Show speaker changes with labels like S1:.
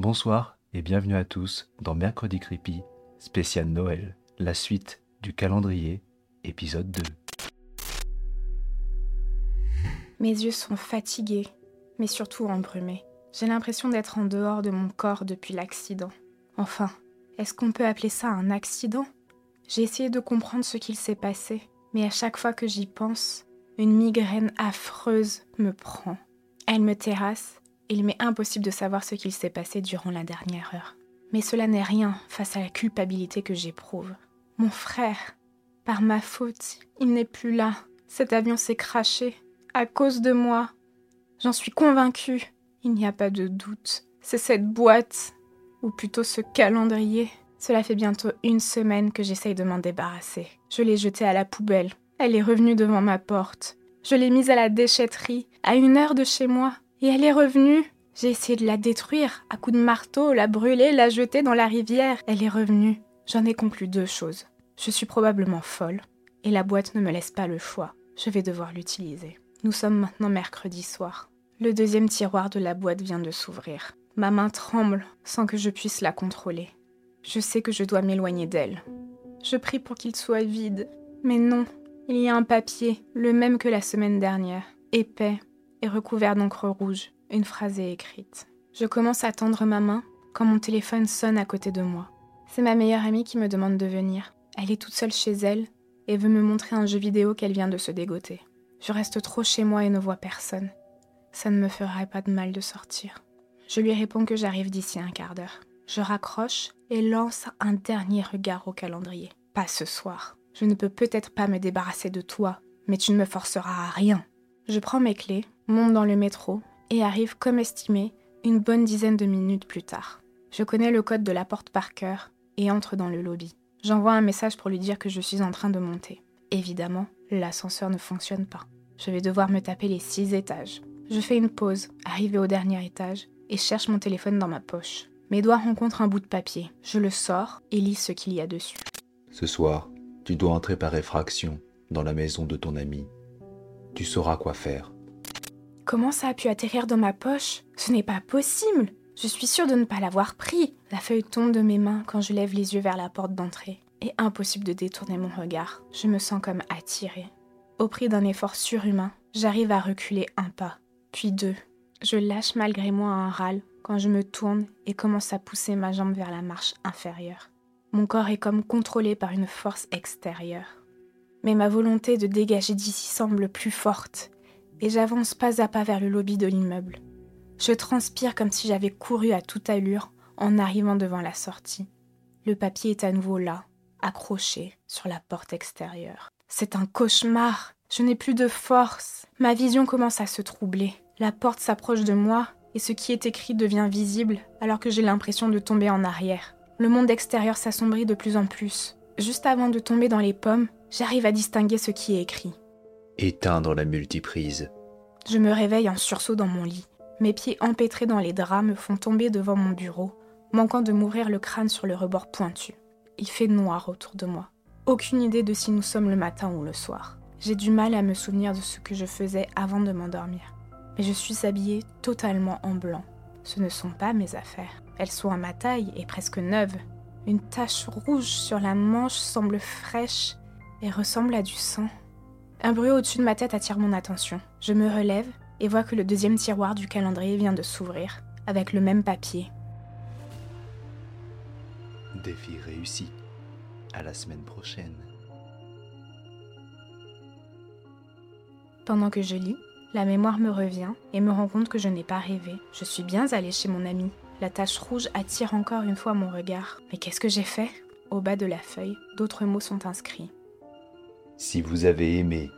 S1: Bonsoir et bienvenue à tous dans Mercredi Creepy, spécial Noël, la suite du calendrier, épisode 2.
S2: Mes yeux sont fatigués, mais surtout embrumés. J'ai l'impression d'être en dehors de mon corps depuis l'accident. Enfin, est-ce qu'on peut appeler ça un accident? J'ai essayé de comprendre ce qu'il s'est passé, mais à chaque fois que j'y pense, une migraine affreuse me prend. Elle me terrasse il m'est impossible de savoir ce qu'il s'est passé durant la dernière heure. Mais cela n'est rien face à la culpabilité que j'éprouve. Mon frère, par ma faute, il n'est plus là. Cet avion s'est craché à cause de moi. J'en suis convaincue. Il n'y a pas de doute. C'est cette boîte, ou plutôt ce calendrier. Cela fait bientôt une semaine que j'essaye de m'en débarrasser. Je l'ai jetée à la poubelle. Elle est revenue devant ma porte. Je l'ai mise à la déchetterie, à une heure de chez moi. Et elle est revenue. J'ai essayé de la détruire, à coups de marteau, la brûler, la jeter dans la rivière. Elle est revenue. J'en ai conclu deux choses. Je suis probablement folle, et la boîte ne me laisse pas le choix. Je vais devoir l'utiliser. Nous sommes maintenant mercredi soir. Le deuxième tiroir de la boîte vient de s'ouvrir. Ma main tremble sans que je puisse la contrôler. Je sais que je dois m'éloigner d'elle. Je prie pour qu'il soit vide. Mais non, il y a un papier, le même que la semaine dernière, épais et recouvert d'encre rouge. Une phrase est écrite. Je commence à tendre ma main quand mon téléphone sonne à côté de moi. C'est ma meilleure amie qui me demande de venir. Elle est toute seule chez elle et veut me montrer un jeu vidéo qu'elle vient de se dégoter. Je reste trop chez moi et ne vois personne. Ça ne me ferait pas de mal de sortir. Je lui réponds que j'arrive d'ici un quart d'heure. Je raccroche et lance un dernier regard au calendrier. Pas ce soir. Je ne peux peut-être pas me débarrasser de toi, mais tu ne me forceras à rien. Je prends mes clés, monte dans le métro et arrive comme estimé une bonne dizaine de minutes plus tard. Je connais le code de la porte par cœur et entre dans le lobby. J'envoie un message pour lui dire que je suis en train de monter. Évidemment, l'ascenseur ne fonctionne pas. Je vais devoir me taper les six étages. Je fais une pause, arrivé au dernier étage, et cherche mon téléphone dans ma poche. Mes doigts rencontrent un bout de papier. Je le sors et lis ce qu'il y a dessus.
S1: Ce soir, tu dois entrer par effraction dans la maison de ton ami. Tu sauras quoi faire.
S2: Comment ça a pu atterrir dans ma poche? Ce n'est pas possible Je suis sûre de ne pas l'avoir pris. La feuille tombe de mes mains quand je lève les yeux vers la porte d'entrée. Et impossible de détourner mon regard. Je me sens comme attirée. Au prix d'un effort surhumain, j'arrive à reculer un pas, puis deux. Je lâche malgré moi un râle quand je me tourne et commence à pousser ma jambe vers la marche inférieure. Mon corps est comme contrôlé par une force extérieure. Mais ma volonté de dégager d'ici semble plus forte, et j'avance pas à pas vers le lobby de l'immeuble. Je transpire comme si j'avais couru à toute allure en arrivant devant la sortie. Le papier est à nouveau là, accroché sur la porte extérieure. C'est un cauchemar. Je n'ai plus de force. Ma vision commence à se troubler. La porte s'approche de moi et ce qui est écrit devient visible alors que j'ai l'impression de tomber en arrière. Le monde extérieur s'assombrit de plus en plus. Juste avant de tomber dans les pommes, j'arrive à distinguer ce qui est écrit.
S1: Éteindre la multiprise.
S2: Je me réveille en sursaut dans mon lit. Mes pieds empêtrés dans les draps me font tomber devant mon bureau, manquant de m'ouvrir le crâne sur le rebord pointu. Il fait noir autour de moi. Aucune idée de si nous sommes le matin ou le soir. J'ai du mal à me souvenir de ce que je faisais avant de m'endormir. Mais je suis habillée totalement en blanc. Ce ne sont pas mes affaires. Elles sont à ma taille et presque neuves. Une tache rouge sur la manche semble fraîche et ressemble à du sang. Un bruit au-dessus de ma tête attire mon attention. Je me relève et vois que le deuxième tiroir du calendrier vient de s'ouvrir, avec le même papier.
S1: Défi réussi. À la semaine prochaine.
S2: Pendant que je lis, la mémoire me revient et me rend compte que je n'ai pas rêvé. Je suis bien allée chez mon ami. La tache rouge attire encore une fois mon regard. Mais qu'est-ce que j'ai fait? Au bas de la feuille, d'autres mots sont inscrits.
S1: Si vous avez aimé